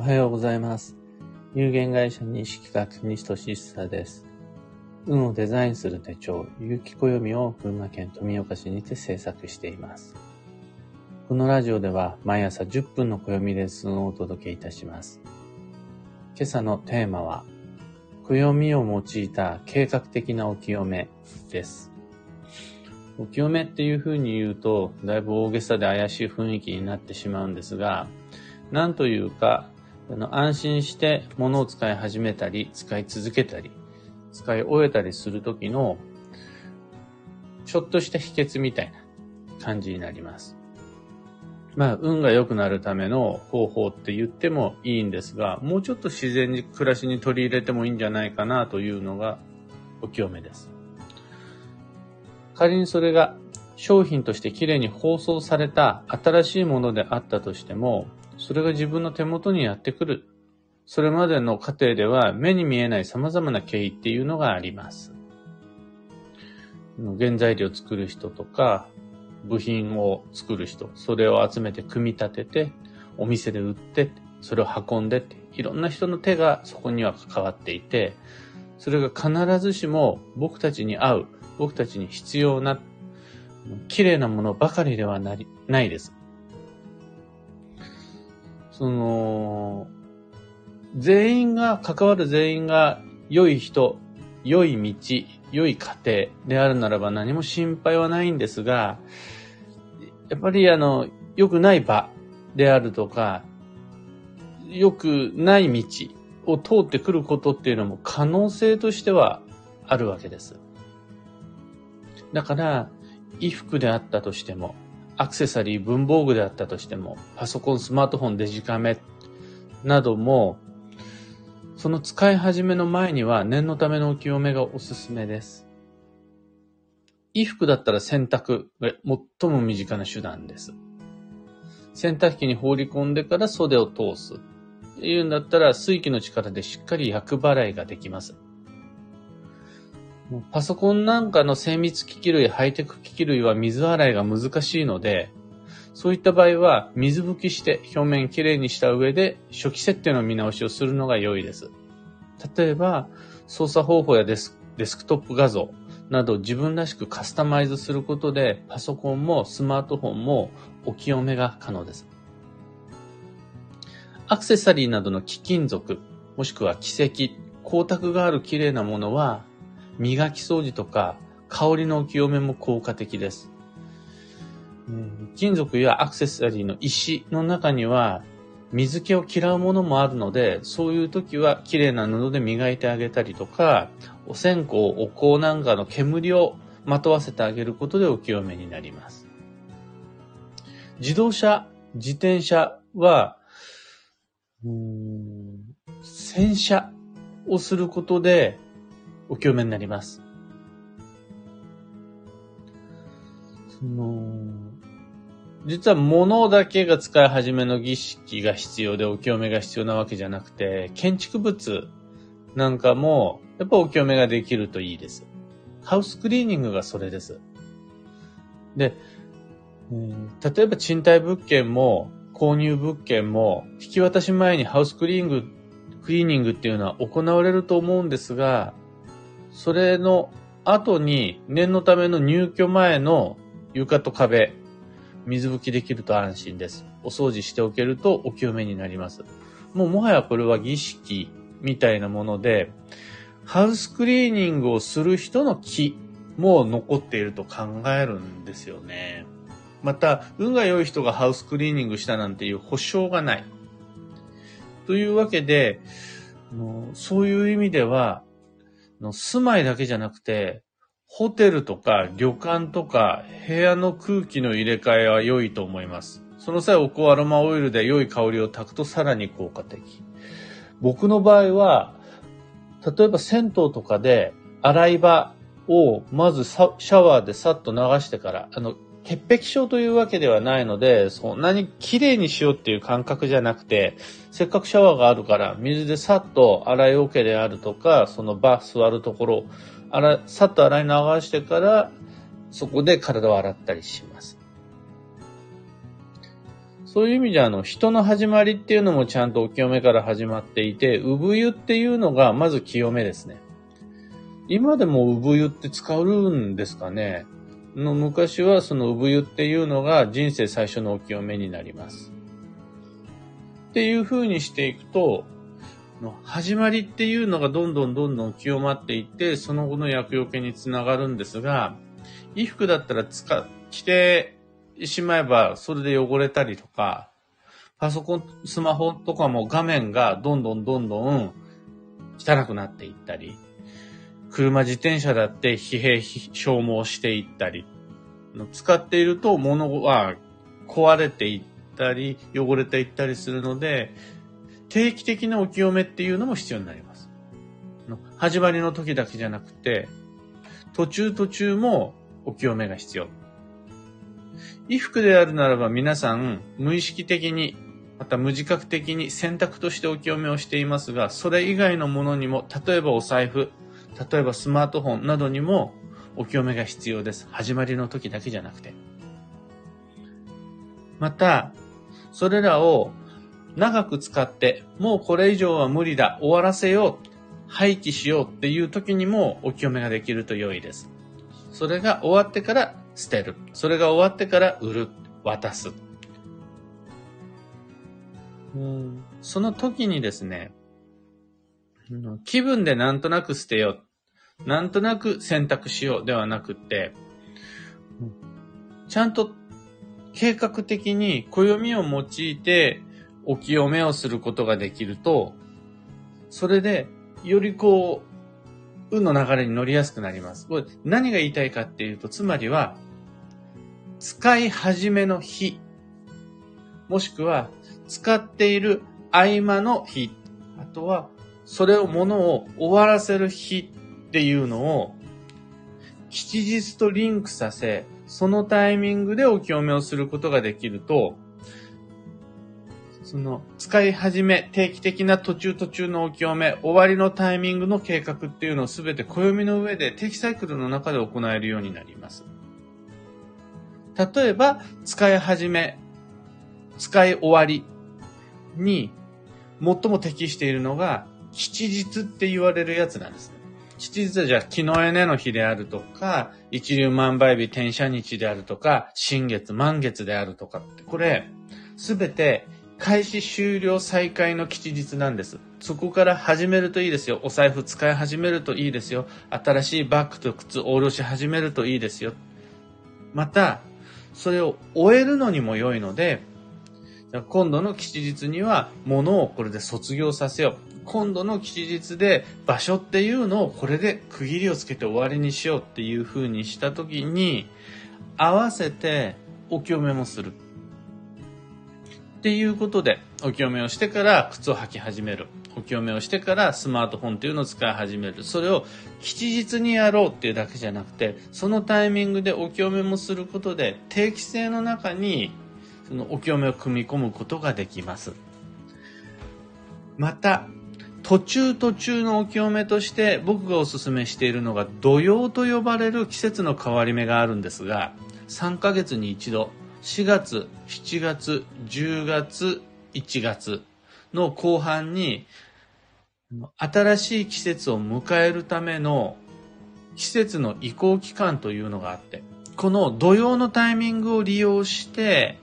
おはようございます。有限会社西企画西俊久です。運をデザインする手帳、有機暦を群馬県富岡市にて制作しています。このラジオでは毎朝10分の暦レッスンをお届けいたします。今朝のテーマは、暦を用いた計画的なお清めです。お清めっていう風に言うと、だいぶ大げさで怪しい雰囲気になってしまうんですが、なんというか、あの安心して物を使い始めたり、使い続けたり、使い終えたりするときの、ちょっとした秘訣みたいな感じになります。まあ、運が良くなるための方法って言ってもいいんですが、もうちょっと自然に暮らしに取り入れてもいいんじゃないかなというのがお清めです。仮にそれが商品としてきれいに包装された新しいものであったとしても、それが自分の手元にやってくる。それまでの過程では目に見えない様々な経緯っていうのがあります。原材料を作る人とか、部品を作る人、それを集めて組み立てて、お店で売って、それを運んでって、いろんな人の手がそこには関わっていて、それが必ずしも僕たちに合う、僕たちに必要な、綺麗なものばかりではなりないです。その、全員が、関わる全員が良い人、良い道、良い家庭であるならば何も心配はないんですが、やっぱりあの、良くない場であるとか、良くない道を通ってくることっていうのも可能性としてはあるわけです。だから、衣服であったとしても、アクセサリー、文房具であったとしても、パソコン、スマートフォン、デジカメなども、その使い始めの前には念のためのお清めがおすすめです。衣服だったら洗濯が最も身近な手段です。洗濯機に放り込んでから袖を通す。っていうんだったら水気の力でしっかり厄払いができます。パソコンなんかの精密機器類、ハイテク機器類は水洗いが難しいので、そういった場合は水拭きして表面きれいにした上で初期設定の見直しをするのが良いです。例えば操作方法やデスデスクトップ画像など自分らしくカスタマイズすることでパソコンもスマートフォンもお清めが可能です。アクセサリーなどの貴金属もしくは奇跡、光沢がある綺麗なものは磨き掃除とか香りのお清めも効果的です。金属やアクセサリーの石の中には水気を嫌うものもあるので、そういう時は綺麗な布で磨いてあげたりとか、お線香、お香なんかの煙をまとわせてあげることでお清めになります。自動車、自転車は、うん洗車をすることでお清めになります。その実は物だけが使い始めの儀式が必要でお清めが必要なわけじゃなくて、建築物なんかもやっぱお清めができるといいです。ハウスクリーニングがそれです。で、例えば賃貸物件も購入物件も引き渡し前にハウスクリーニング、クリーニングっていうのは行われると思うんですが、それの後に念のための入居前の床と壁、水拭きできると安心です。お掃除しておけるとお清めになります。もうもはやこれは儀式みたいなもので、ハウスクリーニングをする人の気も残っていると考えるんですよね。また、運が良い人がハウスクリーニングしたなんていう保証がない。というわけで、そういう意味では、の住まいだけじゃなくて、ホテルとか旅館とか部屋の空気の入れ替えは良いと思います。その際お香アロマオイルで良い香りを炊くとさらに効果的。僕の場合は、例えば銭湯とかで洗い場をまずシャワーでさっと流してから、あの、潔癖症というわけではないので、そんなに綺麗にしようっていう感覚じゃなくて、せっかくシャワーがあるから、水でさっと洗い桶であるとか、その場座るところ、洗さっと洗い流してから、そこで体を洗ったりします。そういう意味であの、人の始まりっていうのもちゃんとお清めから始まっていて、産湯っていうのがまず清めですね。今でも産湯って使うんですかねの昔はその産湯っていうのが人生最初のお清めになります。っていう風にしていくと、始まりっていうのがどんどんどんどん清まっていって、その後の薬よけにつながるんですが、衣服だったら使、着てしまえばそれで汚れたりとか、パソコン、スマホとかも画面がどんどんどんどん汚くなっていったり、車自転車だって疲弊消耗していったり、使っていると物は壊れていったり、汚れていったりするので、定期的なお清めっていうのも必要になります。始まりの時だけじゃなくて、途中途中もお清めが必要。衣服であるならば皆さん無意識的に、また無自覚的に選択としてお清めをしていますが、それ以外のものにも、例えばお財布、例えばスマートフォンなどにもお清めが必要です。始まりの時だけじゃなくて。また、それらを長く使って、もうこれ以上は無理だ、終わらせよう、廃棄しようっていう時にもお清めができると良いです。それが終わってから捨てる。それが終わってから売る、渡す。うんその時にですね、気分でなんとなく捨てよう。なんとなく選択しようではなくて、ちゃんと計画的に暦を用いてお清めをすることができると、それでよりこう、運の流れに乗りやすくなります。これ何が言いたいかっていうと、つまりは、使い始めの日、もしくは使っている合間の日、あとはそれをものを終わらせる日っていうのを吉日とリンクさせ、そのタイミングでお清めをすることができると、その、使い始め、定期的な途中途中のお清め、終わりのタイミングの計画っていうのをすべて暦の上で定期サイクルの中で行えるようになります。例えば、使い始め、使い終わりに最も適しているのが、吉日って言われるやつなんですね。吉日はじゃあ、木のエネの日であるとか、一流万倍日転写日であるとか、新月満月であるとかって、これ、すべて開始終了再開の吉日なんです。そこから始めるといいですよ。お財布使い始めるといいですよ。新しいバッグと靴を下ろし始めるといいですよ。また、それを終えるのにも良いので、今度の吉日には物をこれで卒業させよう。今度の吉日で場所っていうのをこれで区切りをつけて終わりにしようっていう風にした時に合わせてお清めもする。っていうことでお清めをしてから靴を履き始める。お清めをしてからスマートフォンというのを使い始める。それを吉日にやろうっていうだけじゃなくて、そのタイミングでお清めもすることで、定期性の中にそのお清めを組み込むことができます。また、途中途中のお清めとして僕がお勧めしているのが土曜と呼ばれる季節の変わり目があるんですが、3ヶ月に一度、4月、7月、10月、1月の後半に、新しい季節を迎えるための季節の移行期間というのがあって、この土曜のタイミングを利用して、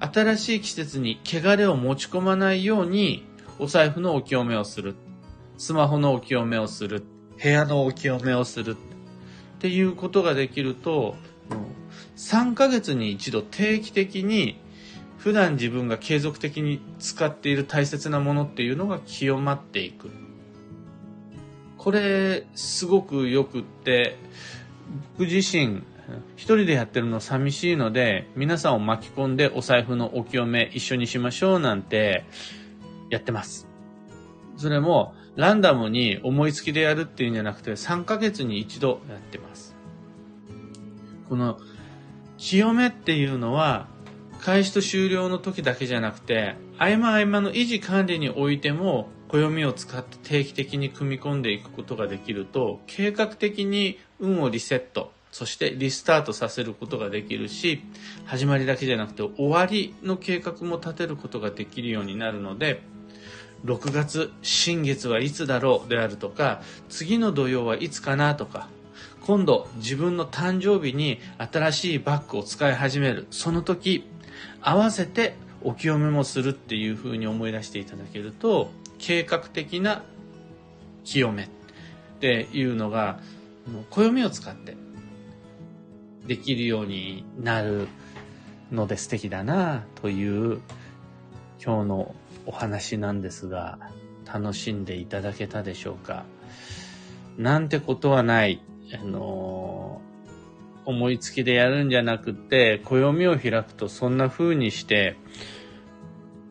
新しい季節に汚れを持ち込まないように、お財布のお清めをする。スマホのお清めをする。部屋のお清めをする。っていうことができると、3ヶ月に一度定期的に普段自分が継続的に使っている大切なものっていうのが清まっていく。これ、すごくよくって、僕自身、一人でやってるの寂しいので、皆さんを巻き込んでお財布のお清め一緒にしましょうなんてやってます。それもランダムに思いつきでやるっていうんじゃなくて3ヶ月に一度やってます。この清めっていうのは開始と終了の時だけじゃなくて、合間合間の維持管理においても、暦を使って定期的に組み込んでいくことができると、計画的に運をリセット、そしてリスタートさせることができるし、始まりだけじゃなくて終わりの計画も立てることができるようになるので、6月、新月はいつだろうであるとか、次の土曜はいつかなとか、今度自分の誕生日に新しいバッグを使い始める。その時、合わせてお清めもするっていうふうに思い出していただけると、計画的な清めっていうのが、暦を使ってできるようになるので素敵だなという今日のお話なんですが、楽しんでいただけたでしょうか？なんてことはない、あの思いつきでやるんじゃなくて、暦を開くとそんな風にして、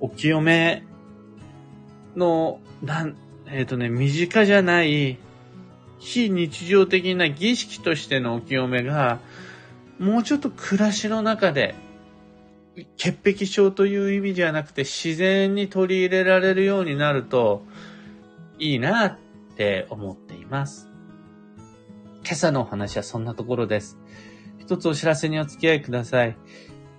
お清めの、なん、えっ、ー、とね、身近じゃない非日常的な儀式としてのお清めが、もうちょっと暮らしの中で、潔癖症という意味じゃなくて自然に取り入れられるようになるといいなって思っています。今朝のお話はそんなところです。一つお知らせにお付き合いください。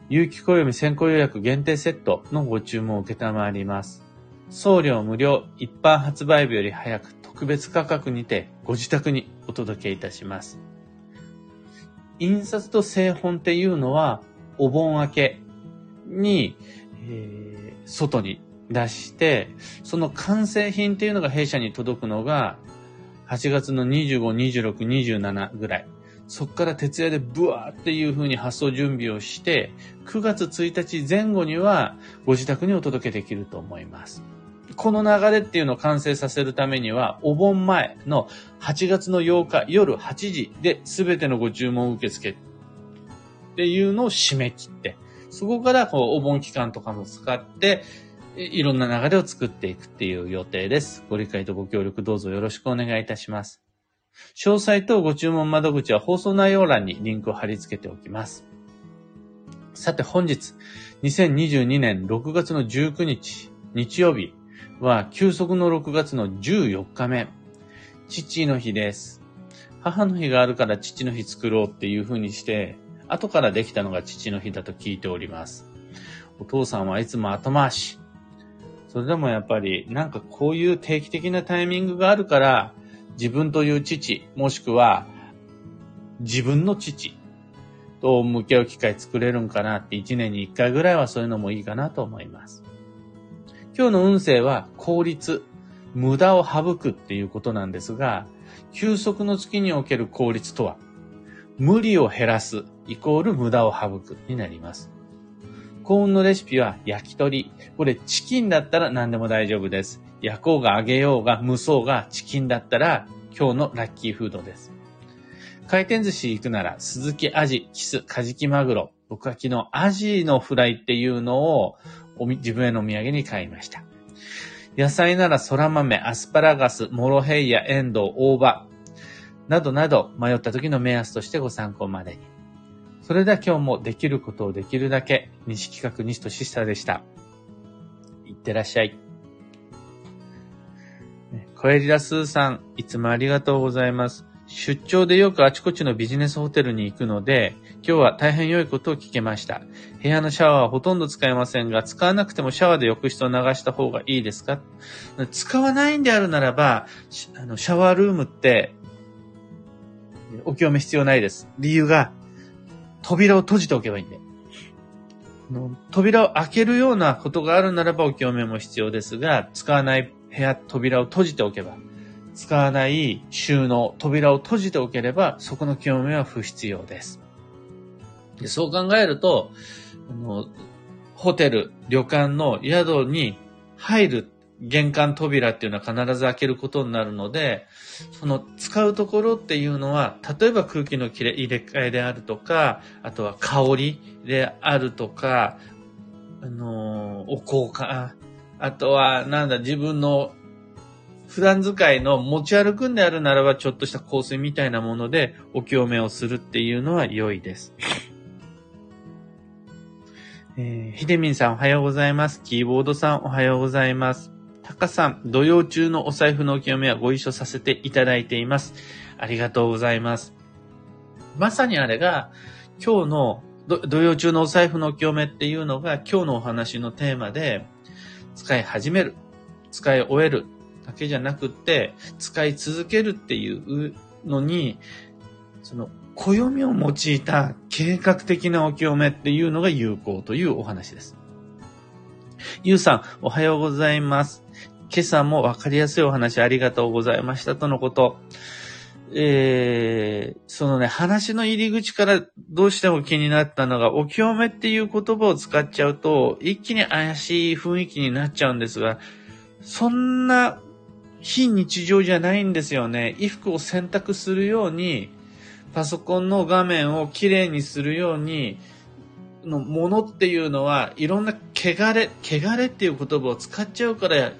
有機暦先行予約限定セットのご注文を受けたまります。送料無料、一般発売日より早く特別価格にてご自宅にお届けいたします。印刷と製本っていうのは、お盆明けに、えー、外に出して、その完成品っていうのが弊社に届くのが、8月の25、26、27ぐらい。そこから徹夜でブワーっていう風に発送準備をして、9月1日前後にはご自宅にお届けできると思います。この流れっていうのを完成させるためには、お盆前の8月の8日夜8時で全てのご注文受付っていうのを締め切って、そこからこうお盆期間とかも使って、いろんな流れを作っていくっていう予定です。ご理解とご協力どうぞよろしくお願いいたします。詳細とご注文窓口は放送内容欄にリンクを貼り付けておきます。さて本日、2022年6月の19日、日曜日、は、休息の6月の14日目、父の日です。母の日があるから父の日作ろうっていう風にして、後からできたのが父の日だと聞いております。お父さんはいつも後回し。それでもやっぱり、なんかこういう定期的なタイミングがあるから、自分という父、もしくは、自分の父と向き合う機会作れるんかなって1年に1回ぐらいはそういうのもいいかなと思います。今日の運勢は効率、無駄を省くっていうことなんですが、休息の月における効率とは、無理を減らすイコール無駄を省くになります。幸運のレシピは焼き鳥。これチキンだったら何でも大丈夫です。焼こうが揚げようが蒸そうがチキンだったら今日のラッキーフードです。回転寿司行くなら、鈴木アジ、キス、カジキマグロ。僕は昨日アジのフライっていうのを自分へのお土産に買いました。野菜なら空豆、アスパラガス、モロヘイヤ、エンドウ、大葉、などなど迷った時の目安としてご参考までに。それでは今日もできることをできるだけ、西企画西とシスタでした。いってらっしゃい。コエリラスーさん、いつもありがとうございます。出張でよくあちこちのビジネスホテルに行くので、今日は大変良いことを聞けました。部屋のシャワーはほとんど使えませんが、使わなくてもシャワーで浴室を流した方がいいですか？使わないんであるならば、あのシャワールームって、お清め必要ないです。理由が、扉を閉じておけばいいんで。扉を開けるようなことがあるならばお清めも必要ですが、使わない部屋、扉を閉じておけば使わない収納、扉を閉じておければ、そこの清めは不必要です。でそう考えると、あの、ホテル、旅館の宿に入る玄関扉っていうのは必ず開けることになるので、その使うところっていうのは、例えば空気の入れ替えであるとか、あとは香りであるとか、あの、お香か、あとは、なんだ、自分の普段使いの持ち歩くんであるならば、ちょっとした香水みたいなものでお清めをするっていうのは良いです。えー、ひでみんさんおはようございます。キーボードさんおはようございます。たかさん、土曜中のお財布のお清めはご一緒させていただいています。ありがとうございます。まさにあれが、今日の土曜中のお財布のお清めっていうのが今日のお話のテーマで、使い始める、使い終えるだけじゃなくって、使い続けるっていうのに、その、暦を用いた計画的なお清めっていうのが有効というお話です。ゆうさん、おはようございます。今朝もわかりやすいお話ありがとうございましたとのこと。えー、そのね、話の入り口からどうしても気になったのが、お清めっていう言葉を使っちゃうと、一気に怪しい雰囲気になっちゃうんですが、そんな非日常じゃないんですよね。衣服を洗濯するように、パソコンの画面をきれいにするように、のものっていうのは、いろんな汚れ、汚れっていう言葉を使っちゃうから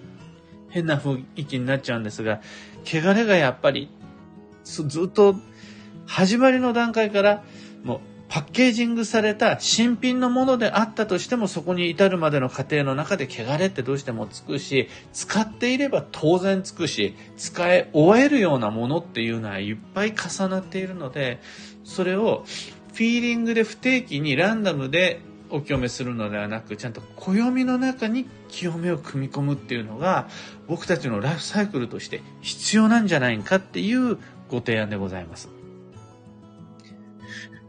変な雰囲気になっちゃうんですが、汚れがやっぱりずっと始まりの段階からもうパッケージングされた新品のものであったとしてもそこに至るまでの過程の中で汚れってどうしてもつくし使っていれば当然つくし使い終えるようなものっていうのはいっぱい重なっているのでそれをフィーリングで不定期にランダムでお清めするのではなくちゃんと暦の中に清めを組み込むっていうのが僕たちのライフサイクルとして必要なんじゃないかっていうご提案でございます。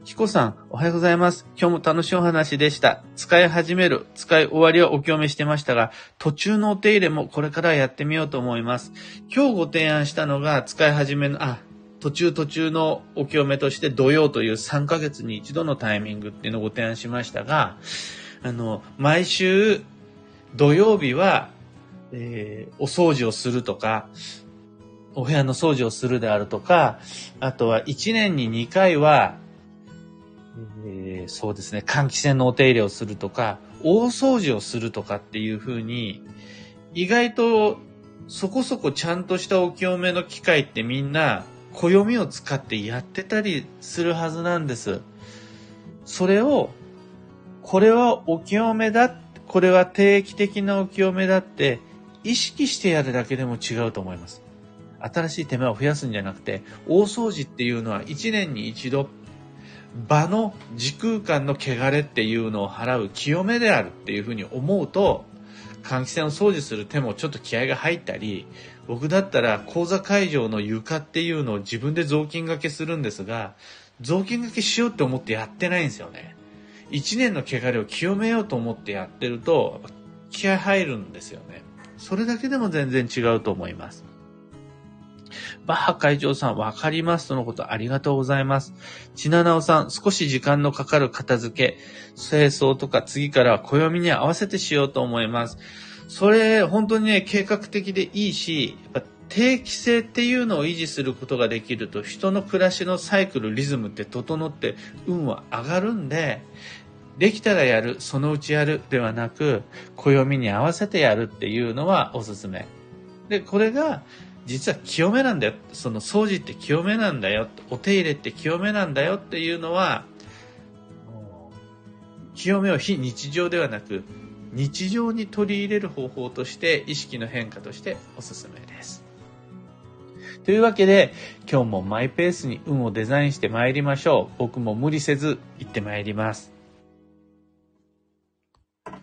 ひこさん、おはようございます。今日も楽しいお話でした。使い始める、使い終わりはお清めしてましたが、途中のお手入れもこれからやってみようと思います。今日ご提案したのが、使い始めの、あ、途中途中のお清めとして土曜という3ヶ月に一度のタイミングっていうのをご提案しましたが、あの、毎週土曜日は、えー、お掃除をするとか、お部屋の掃除をするであるとか、あとは1年に2回は、えー、そうですね、換気扇のお手入れをするとか、大掃除をするとかっていうふうに、意外とそこそこちゃんとしたお清めの機会ってみんな暦を使ってやってたりするはずなんです。それを、これはお清めだ、これは定期的なお清めだって、意識してやるだけでも違うと思います。新しい手間を増やすんじゃなくて、大掃除っていうのは1年に一度、場の時空間の汚れっていうのを払う清めであるっていうふうに思うと、換気扇を掃除する手もちょっと気合が入ったり、僕だったら講座会場の床っていうのを自分で雑巾掛けするんですが、雑巾掛けしようって思ってやってないんですよね。一年の汚れを清めようと思ってやってると、気合入るんですよね。それだけでも全然違うと思います。バッハ会長さん、わかりますとのことありがとうございます。ちななおさん、少し時間のかかる片付け、清掃とか次からは暦に合わせてしようと思います。それ、本当にね、計画的でいいし、定期性っていうのを維持することができると、人の暮らしのサイクル、リズムって整って運は上がるんで、できたらやる、そのうちやるではなく、暦に合わせてやるっていうのはおすすめ。で、これが実は清めなんだよ。その掃除って清めなんだよ。お手入れって清めなんだよっていうのは、清めを非日常ではなく、日常に取り入れる方法として意識の変化としておすすめです。というわけで、今日もマイペースに運をデザインして参りましょう。僕も無理せず行って参ります。